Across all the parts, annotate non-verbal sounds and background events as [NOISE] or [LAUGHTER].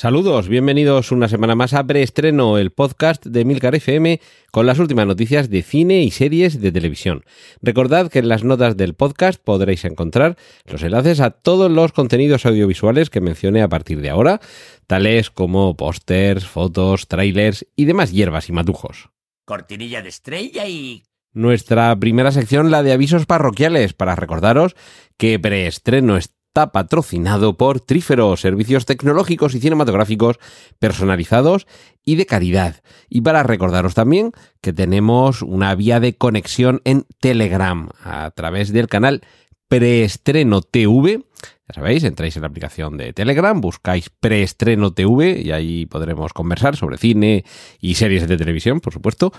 Saludos, bienvenidos una semana más a Preestreno, el podcast de Milcar FM con las últimas noticias de cine y series de televisión. Recordad que en las notas del podcast podréis encontrar los enlaces a todos los contenidos audiovisuales que mencioné a partir de ahora, tales como pósters, fotos, trailers y demás hierbas y matujos. Cortinilla de estrella y... Nuestra primera sección, la de avisos parroquiales, para recordaros que Preestreno está patrocinado por Trífero, servicios tecnológicos y cinematográficos personalizados y de calidad. Y para recordaros también que tenemos una vía de conexión en Telegram a través del canal Preestreno TV. Ya sabéis, entráis en la aplicación de Telegram, buscáis Preestreno TV y ahí podremos conversar sobre cine y series de televisión, por supuesto.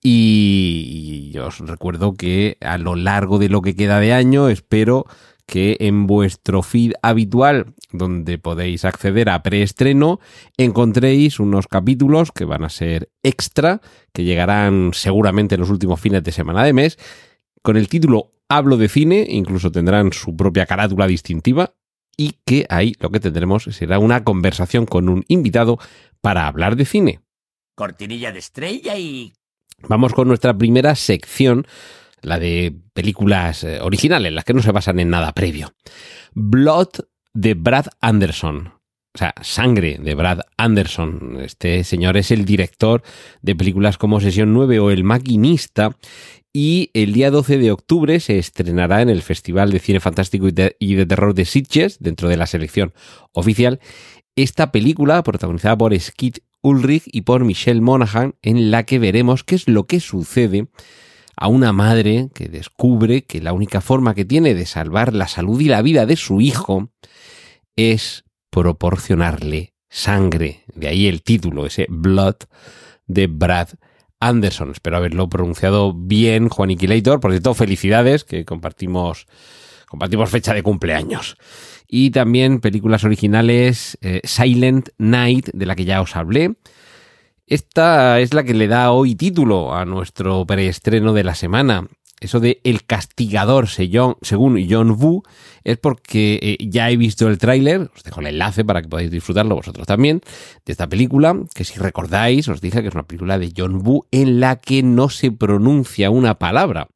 Y, os recuerdo que a lo largo de lo que queda de año espero que en vuestro feed habitual, donde podéis acceder a preestreno, encontréis unos capítulos que van a ser extra, que llegarán seguramente en los últimos fines de semana de mes, con el título Hablo de cine, incluso tendrán su propia carátula distintiva, y que ahí lo que tendremos será una conversación con un invitado para hablar de cine. Cortinilla de estrella y... Vamos con nuestra primera sección la de películas eh, originales, las que no se basan en nada previo. Blood de Brad Anderson. O sea, Sangre de Brad Anderson. Este señor es el director de películas como Sesión 9 o El Maquinista. Y el día 12 de octubre se estrenará en el Festival de Cine Fantástico y de, Terror de Sitges, dentro de la selección oficial, esta película protagonizada por Skid Ulrich y por Michelle Monaghan, en la que veremos qué es lo que sucede a una madre que descubre que la única forma que tiene de salvar la salud y la vida de su hijo es proporcionarle sangre. De ahí el título, ese Blood de Brad Anderson. Espero haberlo pronunciado bien, Juan Iquilator. Por cierto, felicidades, que compartimos, compartimos fecha de cumpleaños. Y también películas originales, eh, Silent Night, de la que ya os hablé. Esta es la que le da hoy título a nuestro preestreno de la semana. Eso de El castigador, según John Woo, es porque eh, ya he visto el tráiler, os dejo el enlace para que podáis disfrutarlo vosotros también, de esta película, que si recordáis, os dije que es una película de John Woo en la que no se pronuncia una palabra.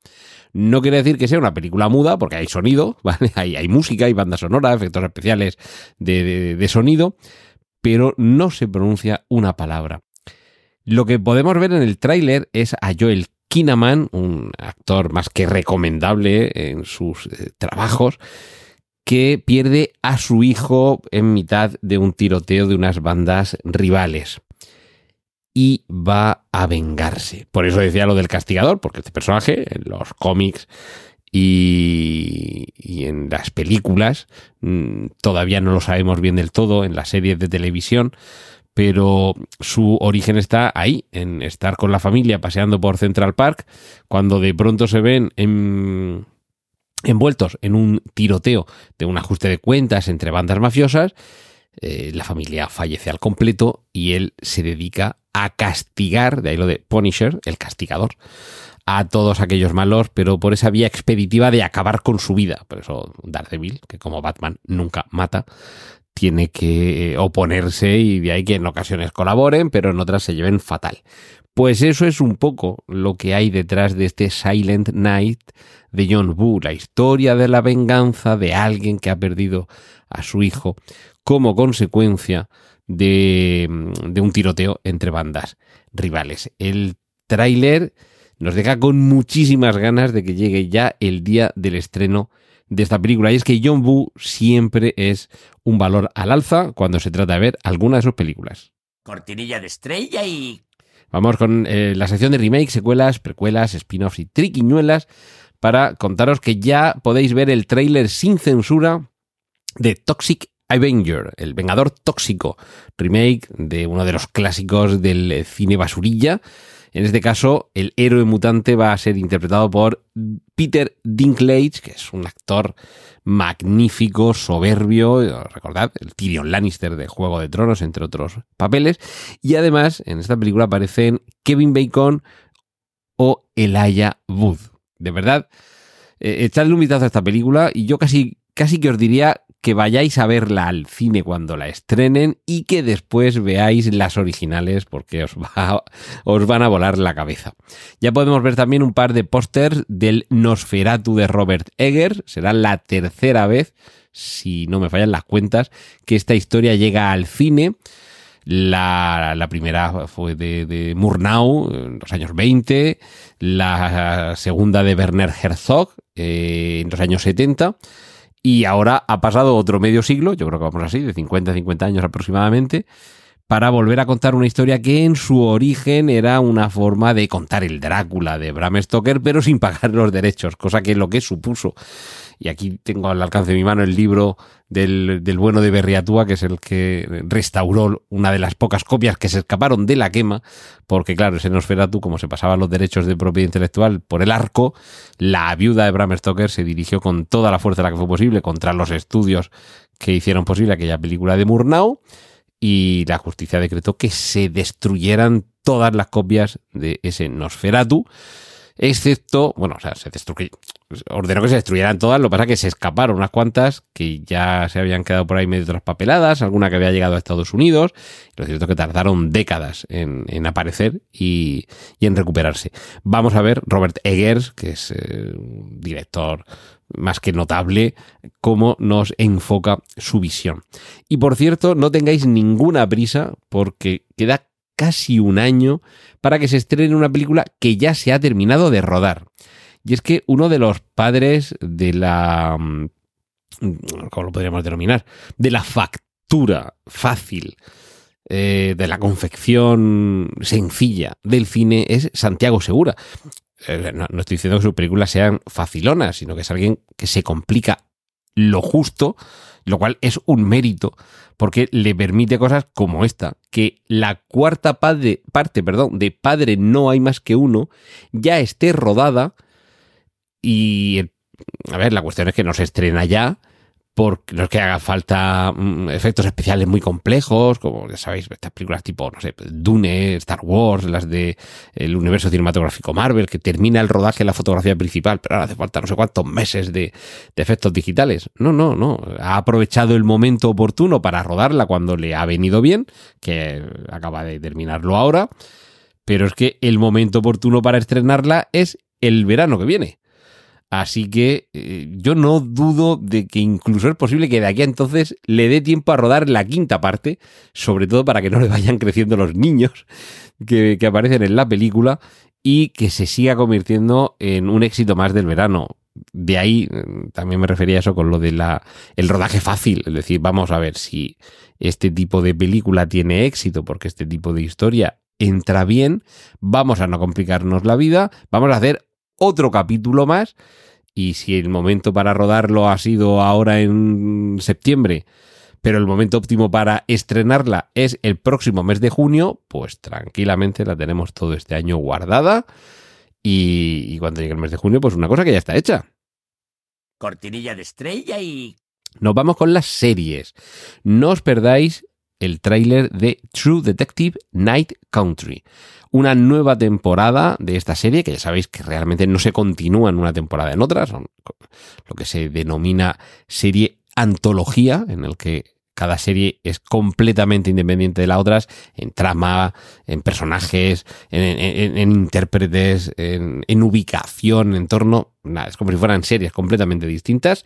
No quiere decir que sea una película muda, porque hay sonido, [LAUGHS] ¿vale? Hay, música, hay banda sonora, efectos especiales de sonido, pero no se pronuncia una palabra. Lo que podemos ver en el tráiler es a Joel Kinnaman, un actor más que recomendable en sus eh, trabajos, que pierde a su hijo en mitad de un tiroteo de unas bandas rivales. Y va a vengarse. Por eso decía lo del castigador, porque este personaje en los cómics y, en las películas mm, todavía no lo sabemos bien del todo, en las series de televisión pero su origen está ahí, en estar con la familia paseando por Central Park, cuando de pronto se ven envueltos en un tiroteo de un ajuste de cuentas entre bandas mafiosas, eh, la familia fallece al completo y él se dedica a castigar, de ahí lo de Punisher, el castigador, a todos aquellos malos, pero por esa vía expeditiva de acabar con su vida. Por eso Daredevil, que como Batman nunca mata, tiene que eh, oponerse y de ahí que en ocasiones colaboren, pero en otras se lleven fatal. Pues eso es un poco lo que hay detrás de este Silent Night de John Woo, la historia de la venganza de alguien que ha perdido a su hijo como consecuencia de, de un tiroteo entre bandas rivales. El tráiler nos deja con muchísimas ganas de que llegue ya el día del estreno de esta película. Y es que John Woo siempre es un valor al alza cuando se trata de ver alguna de sus películas. Cortinilla de estrella y... Vamos con eh, la sección de remakes, secuelas, precuelas, spin-offs y triquiñuelas para contaros que ya podéis ver el tráiler sin censura de Toxic Avenger, el Vengador Tóxico, remake de uno de los clásicos del cine basurilla. En este caso, el héroe mutante va a ser interpretado por Peter Dinklage, que es un actor magnífico, soberbio, recordad, el Tyrion Lannister de Juego de Tronos, entre otros papeles. Y además, en esta película aparecen Kevin Bacon o Elijah Wood. De verdad, eh, echadle un vistazo a esta película y yo casi, casi que os diría que vayáis a verla al cine cuando la estrenen y que después veáis las originales porque os, va, os van a volar la cabeza. Ya podemos ver también un par de pósters del Nosferatu de Robert Egger. Será la tercera vez, si no me fallan las cuentas, que esta historia llega al cine. La, la, primera fue de, de, Murnau en los años 20, la segunda de Werner Herzog eh, en los años 70 y ahora ha pasado otro medio siglo, yo creo que vamos así, de 50 a 50 años aproximadamente, para volver a contar una historia que en su origen era una forma de contar el Drácula de Bram Stoker, pero sin pagar los derechos, cosa que lo que supuso. Y aquí tengo al alcance de mi mano el libro del, del, bueno de Berriatúa, que es el que restauró una de las pocas copias que se escaparon de la quema, porque claro, ese Nosferatu, como se pasaban los derechos de propiedad intelectual por el arco, la viuda de Bram Stoker se dirigió con toda la fuerza de la que fue posible contra los estudios que hicieron posible aquella película de Murnau, y la justicia decretó que se destruyeran todas las copias de ese Nosferatu, excepto, bueno, o sea, se destruyó, ordenó que se destruyeran todas, lo que pasa es que se escaparon unas cuantas que ya se habían quedado por ahí medio traspapeladas, alguna que había llegado a Estados Unidos, lo cierto es que tardaron décadas en, aparecer y, y, en recuperarse. Vamos a ver Robert Eggers, que es eh, un director más que notable, cómo nos enfoca su visión. Y por cierto, no tengáis ninguna prisa porque queda casi un año para que se estrene una película que ya se ha terminado de rodar. Y es que uno de los padres de la... Mm, ¿Cómo lo podríamos denominar? De la factura fácil, eh, de la confección sencilla del cine es Santiago Segura. Eh, no, estoy diciendo que sus películas sean facilonas, sino que es alguien que se complica lo justo, lo cual es un mérito porque le permite cosas como esta, que la cuarta parte perdón, de Padre no hay más que uno ya esté rodada y, a ver, la cuestión es que no se estrena ya, porque no es que haga falta mm, efectos especiales muy complejos, como ya sabéis, estas películas tipo, no sé, Dune, Star Wars, las de el universo cinematográfico Marvel, que termina el rodaje en la fotografía principal, pero ahora hace falta no sé cuántos meses de, de efectos digitales. No, no, no. Ha aprovechado el momento oportuno para rodarla cuando le ha venido bien, que acaba de terminarlo ahora, pero es que el momento oportuno para estrenarla es el verano que viene. Así que eh, yo no dudo de que incluso es posible que de aquí a entonces le dé tiempo a rodar la quinta parte, sobre todo para que no le vayan creciendo los niños que, aparecen en la película y que se siga convirtiendo en un éxito más del verano. De ahí mm, también me refería a eso con lo de la el rodaje fácil, es decir, vamos a ver si este tipo de película tiene éxito porque este tipo de historia entra bien, vamos a no complicarnos la vida, vamos a hacer otro capítulo más. Y si el momento para rodarlo ha sido ahora en septiembre, pero el momento óptimo para estrenarla es el próximo mes de junio, pues tranquilamente la tenemos todo este año guardada. Y, y cuando llegue el mes de junio, pues una cosa que ya está hecha. Cortinilla de estrella y... Nos vamos con las series. No os perdáis el tráiler de True Detective Night Country. Una nueva temporada de esta serie, que ya sabéis que realmente no se continúa en una temporada en otra, son lo que se denomina serie antología, en el que cada serie es completamente independiente de las otras en trama, en personajes, en, intérpretes, en, ubicación, en. Nada, es como si fueran series completamente distintas.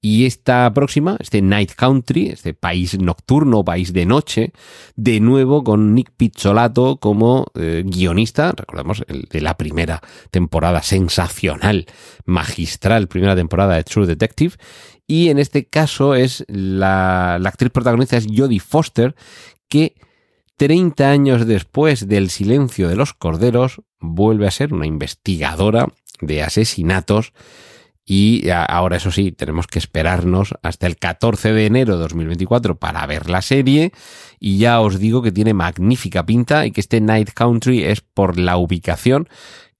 Y esta próxima, este Night Country, este país nocturno, país de noche, de nuevo con Nick Pizzolato como eh, guionista, recordemos, el de la primera temporada sensacional, magistral, primera temporada de True Detective. Y en este caso es la, la actriz protagonista es Jodie Foster, que 30 años después del silencio de los corderos vuelve a ser una investigadora de asesinatos y ahora, eso sí, tenemos que esperarnos hasta el 14 de enero de 2024 para ver la serie. Y ya os digo que tiene magnífica pinta y que este Night Country es por la ubicación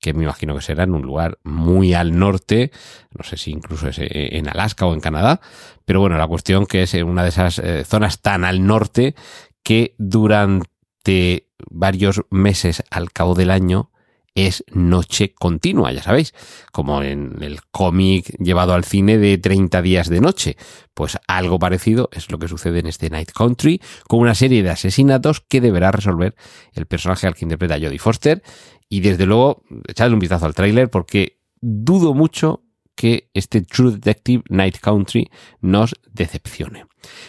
que me imagino que será en un lugar muy al norte, no sé si incluso es eh, en Alaska o en Canadá, pero bueno, la cuestión que es en una de esas eh, zonas tan al norte que durante varios meses al cabo del año es noche continua, ya sabéis, como en el cómic llevado al cine de 30 días de noche. Pues algo parecido es lo que sucede en este Night Country, con una serie de asesinatos que deberá resolver el personaje al que interpreta Jodie Foster. Y desde luego, echadle un vistazo al tráiler porque dudo mucho que este True Detective Night Country nos decepcione.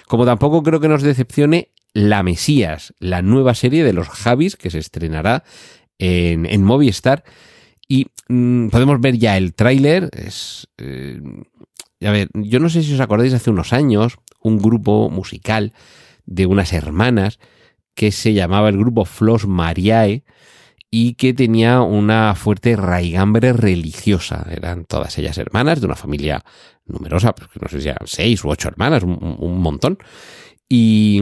Como tampoco creo que nos decepcione La Mesías, la nueva serie de los Javis que se estrenará en, Movistar. Y mm, podemos ver ya el tráiler. Es, eh, a ver, yo no sé si os acordáis hace unos años, un grupo musical de unas hermanas que se llamaba el grupo Flos Mariae y que tenía una fuerte raigambre religiosa. Eran todas ellas hermanas de una familia numerosa, porque no sé si eran seis u ocho hermanas, un, un montón. Y,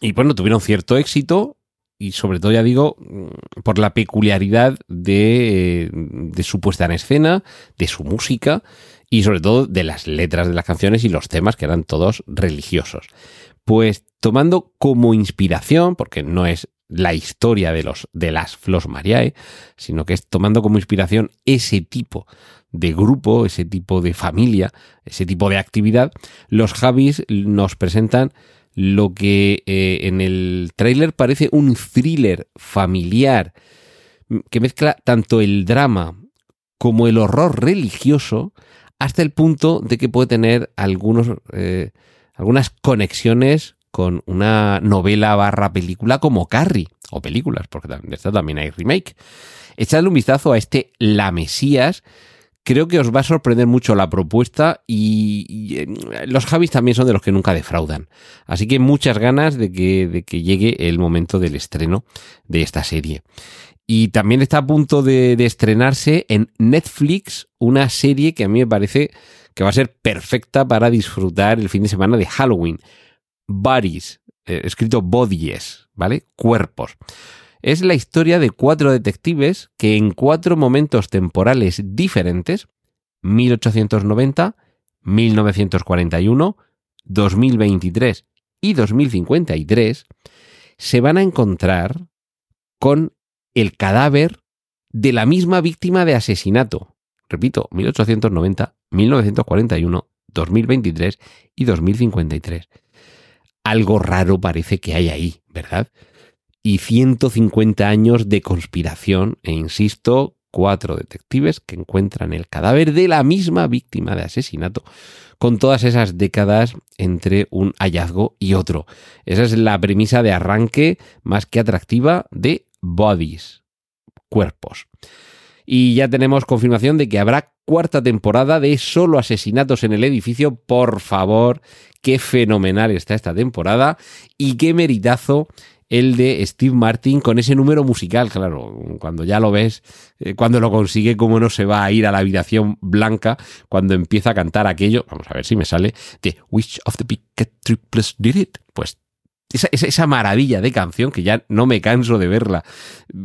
y bueno, tuvieron cierto éxito y sobre todo, ya digo, mm, por la peculiaridad de, de, su puesta en escena, de su música y sobre todo de las letras de las canciones y los temas que eran todos religiosos. Pues tomando como inspiración, porque no es la historia de, los, de las Flos Mariae, sino que es tomando como inspiración ese tipo de grupo, ese tipo de familia, ese tipo de actividad, los Javis nos presentan lo que eh, en el tráiler parece un thriller familiar que mezcla tanto el drama como el horror religioso hasta el punto de que puede tener algunos, eh, algunas conexiones con una novela barra película como Carrie, o películas, porque de esta también hay remake. Echadle un vistazo a este La Mesías, Creo que os va a sorprender mucho la propuesta y, eh, los Javis también son de los que nunca defraudan. Así que muchas ganas de que, de que llegue el momento del estreno de esta serie. Y también está a punto de, estrenarse en Netflix una serie que a mí me parece que va a ser perfecta para disfrutar el fin de semana de Halloween. Bodies, eh, escrito bodies, ¿vale? Cuerpos es la historia de cuatro detectives que en cuatro momentos temporales diferentes, 1890, 1941, 2023 y 2053, se van a encontrar con el cadáver de la misma víctima de asesinato. Repito, 1890, 1941, 2023 y 2053. Algo raro parece que hay ahí, ¿verdad? Y 150 años de conspiración e insisto, cuatro detectives que encuentran el cadáver de la misma víctima de asesinato con todas esas décadas entre un hallazgo y otro. Esa es la premisa de arranque más que atractiva de Bodies, cuerpos. Y ya tenemos confirmación de que habrá cuarta temporada de solo asesinatos en el edificio. Por favor, qué fenomenal está esta temporada y qué meritazo el de Steve Martin con ese número musical, claro, cuando ya lo ves, eh, cuando lo consigue, cómo no se va a ir a la habitación blanca cuando empieza a cantar aquello, vamos a ver si me sale, de Which of the Big Triplets Did It? Pues esa, esa, maravilla de canción que ya no me canso de verla.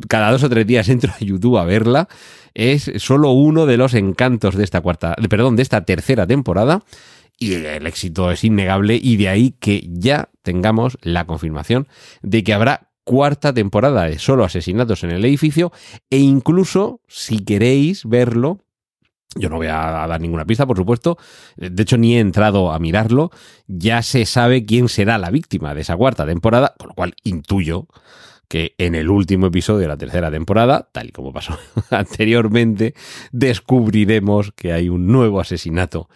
Cada dos o tres días entro a YouTube a verla. Es solo uno de los encantos de esta cuarta, perdón, de esta tercera temporada y el éxito es innegable y de ahí que ya tengamos la confirmación de que habrá cuarta temporada de solo asesinatos en el edificio e incluso si queréis verlo yo no voy a dar ninguna pista, por supuesto. De hecho, ni he entrado a mirarlo. Ya se sabe quién será la víctima de esa cuarta temporada, con lo cual intuyo que en el último episodio de la tercera temporada, tal y como pasó [LAUGHS] anteriormente, descubriremos que hay un nuevo asesinato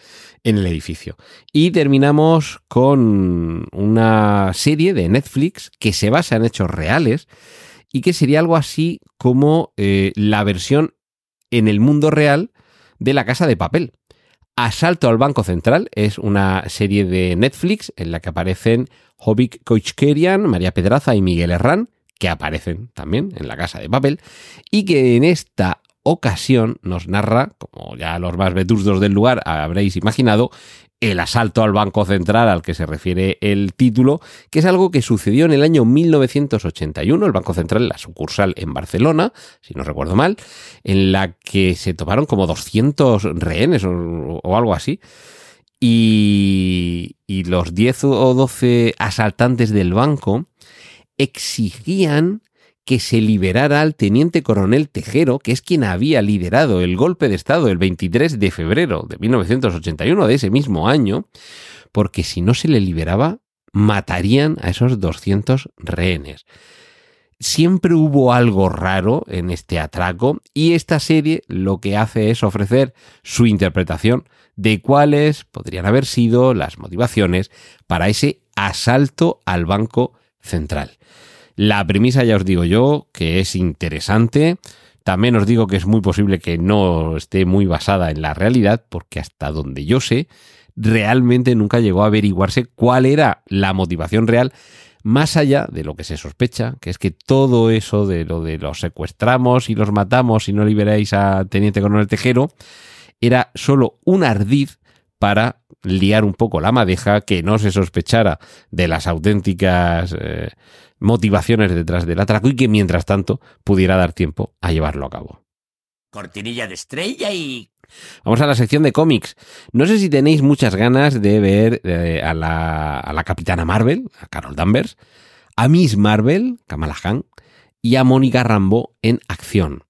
en el edificio. Y terminamos con una serie de Netflix que se basa en hechos reales y que sería algo así como eh, la versión en el mundo real de la casa de papel. Asalto al Banco Central es una serie de Netflix en la que aparecen Hobbit Koichkerian, María Pedraza y Miguel Herrán, que aparecen también en la casa de papel, y que en esta ocasión nos narra, como ya los más vetustos del lugar habréis imaginado, el asalto al Banco Central al que se refiere el título, que es algo que sucedió en el año 1981, el Banco Central, la sucursal en Barcelona, si no recuerdo mal, en la que se tomaron como 200 rehenes o, algo así. Y, y los 10 o 12 asaltantes del banco exigían que se liberara al teniente coronel Tejero, que es quien había liderado el golpe de Estado el 23 de febrero de 1981 de ese mismo año, porque si no se le liberaba, matarían a esos 200 rehenes. Siempre hubo algo raro en este atraco y esta serie lo que hace es ofrecer su interpretación de cuáles podrían haber sido las motivaciones para ese asalto al Banco Central. La premisa ya os digo yo que es interesante. También os digo que es muy posible que no esté muy basada en la realidad, porque hasta donde yo sé, realmente nunca llegó a averiguarse cuál era la motivación real, más allá de lo que se sospecha, que es que todo eso de lo de los secuestramos y los matamos y no liberáis a Teniente Coronel Tejero, era solo un ardiz para liar un poco la madeja, que no se sospechara de las auténticas eh, motivaciones detrás del atraco y que mientras tanto pudiera dar tiempo a llevarlo a cabo. Cortinilla de estrella y... Vamos a la sección de cómics. No sé si tenéis muchas ganas de ver eh, a, la, a la Capitana Marvel, a Carol Danvers, a Miss Marvel, Kamala Khan, y a Mónica Rambo en acción.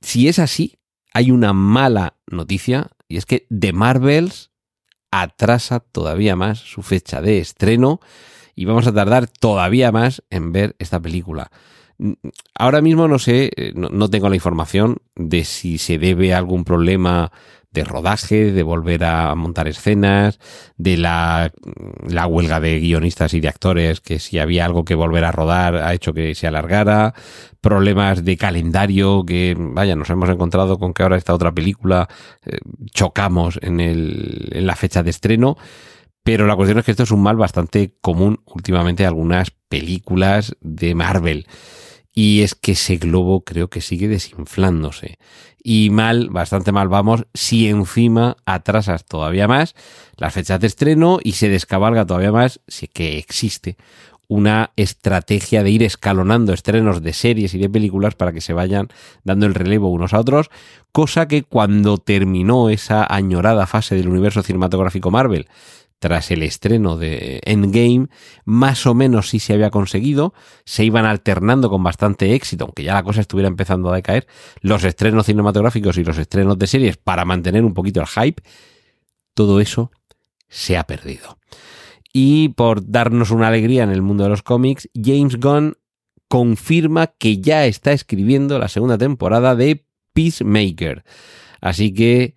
Si es así, hay una mala noticia y es que The Marvels atrasa todavía más su fecha de estreno y vamos a tardar todavía más en ver esta película. Ahora mismo no sé, eh, no, tengo la información de si se debe a algún problema de rodaje, de volver a montar escenas, de la, la, huelga de guionistas y de actores, que si había algo que volver a rodar ha hecho que se alargara, problemas de calendario, que vaya, nos hemos encontrado con que ahora esta otra película eh, chocamos en, el, en la fecha de estreno. Pero la cuestión es que esto es un mal bastante común últimamente en algunas películas de Marvel. Y es que ese globo creo que sigue desinflándose. Y mal, bastante mal vamos, si encima atrasas todavía más las fechas de estreno y se descabalga todavía más si que existe una estrategia de ir escalonando estrenos de series y de películas para que se vayan dando el relevo unos a otros, cosa que cuando terminó esa añorada fase del universo cinematográfico Marvel tras el estreno de Endgame, más o menos sí se había conseguido, se iban alternando con bastante éxito, aunque ya la cosa estuviera empezando a decaer, los estrenos cinematográficos y los estrenos de series para mantener un poquito el hype, todo eso se ha perdido. Y por darnos una alegría en el mundo de los cómics, James Gunn confirma que ya está escribiendo la segunda temporada de Peacemaker. Así que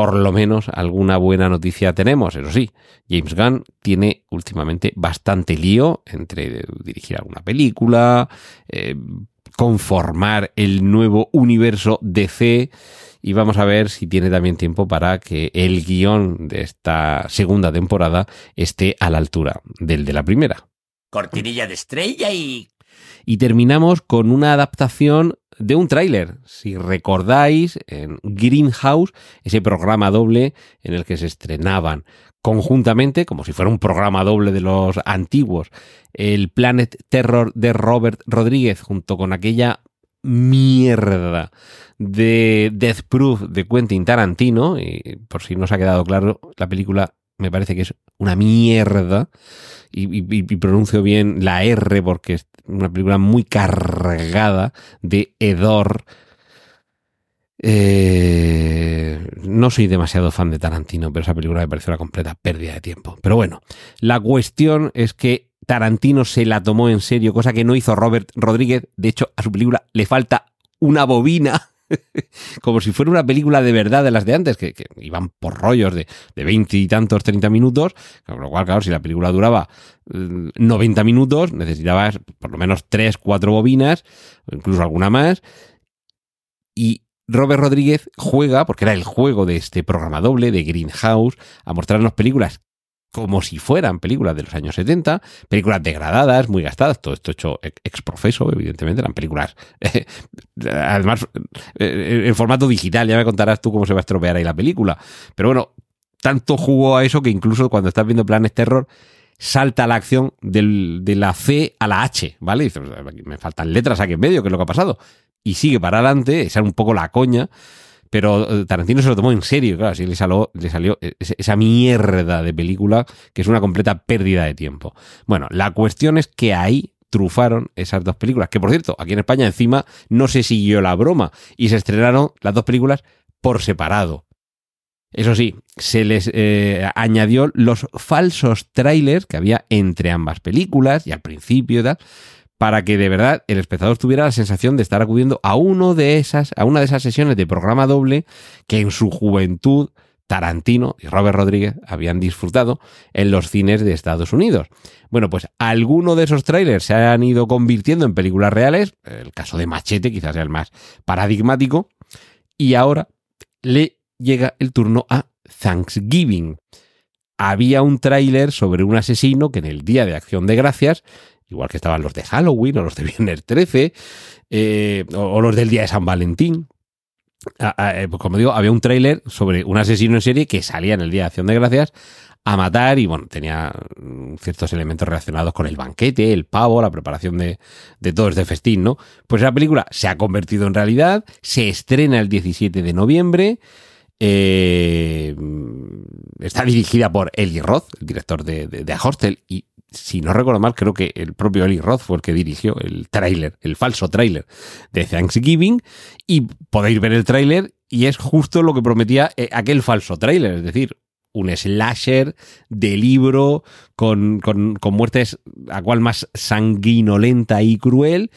por lo menos alguna buena noticia tenemos. Eso sí, James Gunn tiene últimamente bastante lío entre dirigir alguna película, eh, conformar el nuevo universo DC y vamos a ver si tiene también tiempo para que el guion de esta segunda temporada esté a la altura del de la primera. Cortinilla de estrella y... Y terminamos con una adaptación de un tráiler. Si recordáis, en Greenhouse, ese programa doble en el que se estrenaban conjuntamente, como si fuera un programa doble de los antiguos, el Planet Terror de Robert Rodríguez junto con aquella mierda de Death Proof de Quentin Tarantino, y por si no os ha quedado claro, la película me parece que es una mierda, y, pronuncio bien la R porque es una película muy cargada de hedor. Eh, no soy demasiado fan de Tarantino, pero esa película me parece una completa pérdida de tiempo. Pero bueno, la cuestión es que Tarantino se la tomó en serio, cosa que no hizo Robert Rodríguez. De hecho, a su película le falta una bobina [LAUGHS] como si fuera una película de verdad de las de antes, que, iban por rollos de, veinte y tantos, 30 minutos, con lo cual, claro, si la película duraba 90 mm, minutos, necesitabas por lo menos 3, 4 bobinas, incluso alguna más, y Robert Rodríguez juega, porque era el juego de este programa doble de Greenhouse, a mostrarnos películas como si fueran películas de los años 70, películas degradadas, muy gastadas, todo esto hecho ex profeso, evidentemente, eran películas, [LAUGHS] además, eh, en formato digital, ya me contarás tú cómo se va a estropear ahí la película, pero bueno, tanto jugo a eso que incluso cuando estás viendo planes terror, salta la acción del- de la C a la H, ¿vale? Dices, me faltan letras aquí en medio, ¿qué es lo que ha pasado? Y sigue para adelante, esa era un poco la coña, pero eh, Tarantino se lo tomó en serio, claro, así le salió, le salió ese- esa mierda de película que es una completa pérdida de tiempo. Bueno, la cuestión es que ahí trufaron esas dos películas, que por cierto, aquí en España encima no se siguió la broma y se estrenaron las dos películas por separado. Eso sí, se les eh, añadió los falsos trailers que había entre ambas películas y al principio y tal, para que de verdad el espectador tuviera la sensación de estar acudiendo a uno de esas, a una de esas sesiones de programa doble que en su juventud Tarantino y Robert Rodríguez habían disfrutado en los cines de Estados Unidos. Bueno, pues algunos de esos trailers se han ido convirtiendo en películas reales, el caso de Machete quizás sea el más paradigmático, y ahora le llega el turno a Thanksgiving. Había un tráiler sobre un asesino que en el Día de Acción de Gracias, igual que estaban los de Halloween o los de Viernes 13, eh, o, los del Día de San Valentín, a- eh, pues como digo, había un tráiler sobre un asesino en serie que salía en el Día de Acción de Gracias a matar y bueno, tenía mm, ciertos elementos relacionados con el banquete, el pavo, la preparación de, de todo este festín, ¿no? Pues esa película se ha convertido en realidad, se estrena el 17 de noviembre, eh, está dirigida por Eli Roth, el director de, de, de A Hostel, y si no recuerdo mal, creo que el propio Eli Roth fue el que dirigió el tráiler, el falso tráiler de Thanksgiving, y podéis ver el tráiler y es justo lo que prometía eh, aquel falso tráiler, es decir, un slasher de libro con, con, con muertes a cual más sanguinolenta y cruel,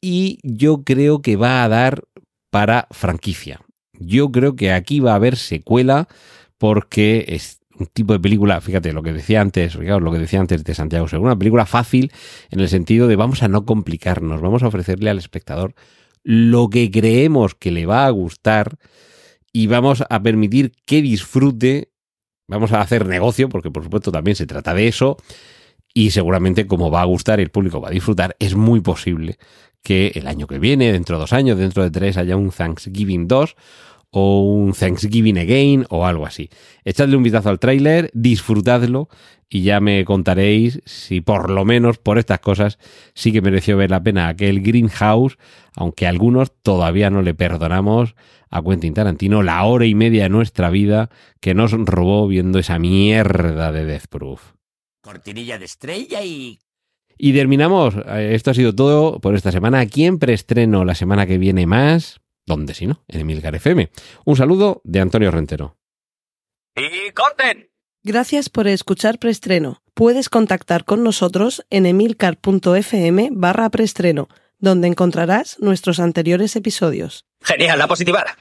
y yo creo que va a dar para franquicia. Yo creo que aquí va a haber secuela porque un tipo de película, fíjate lo que decía antes, fijaos lo que decía antes de Santiago Segura, una película fácil en el sentido de vamos a no complicarnos, vamos a ofrecerle al espectador lo que creemos que le va a gustar y vamos a permitir que disfrute, vamos a hacer negocio, porque por supuesto también se trata de eso, y seguramente como va a gustar y el público va a disfrutar, es muy posible que el año que viene, dentro de dos años, dentro de tres, haya un Thanksgiving 2 o un Thanksgiving Again o algo así. Echadle un vistazo al tráiler, disfrutadlo y ya me contaréis si por lo menos por estas cosas sí que mereció ver la pena aquel Greenhouse, aunque a algunos todavía no le perdonamos a Quentin Tarantino la hora y media de nuestra vida que nos robó viendo esa mierda de Death Proof. Cortinilla de estrella y... Y terminamos. Eh, Esto ha sido todo por esta semana. Aquí en preestreno la semana que viene más. ¿Dónde si no? En Emilcar FM. Un saludo de Antonio Rentero. ¡Y corten! Gracias por escuchar Preestreno. Puedes contactar con nosotros en emilcar.fm barra preestreno, donde encontrarás nuestros anteriores episodios. Genial, la positivada.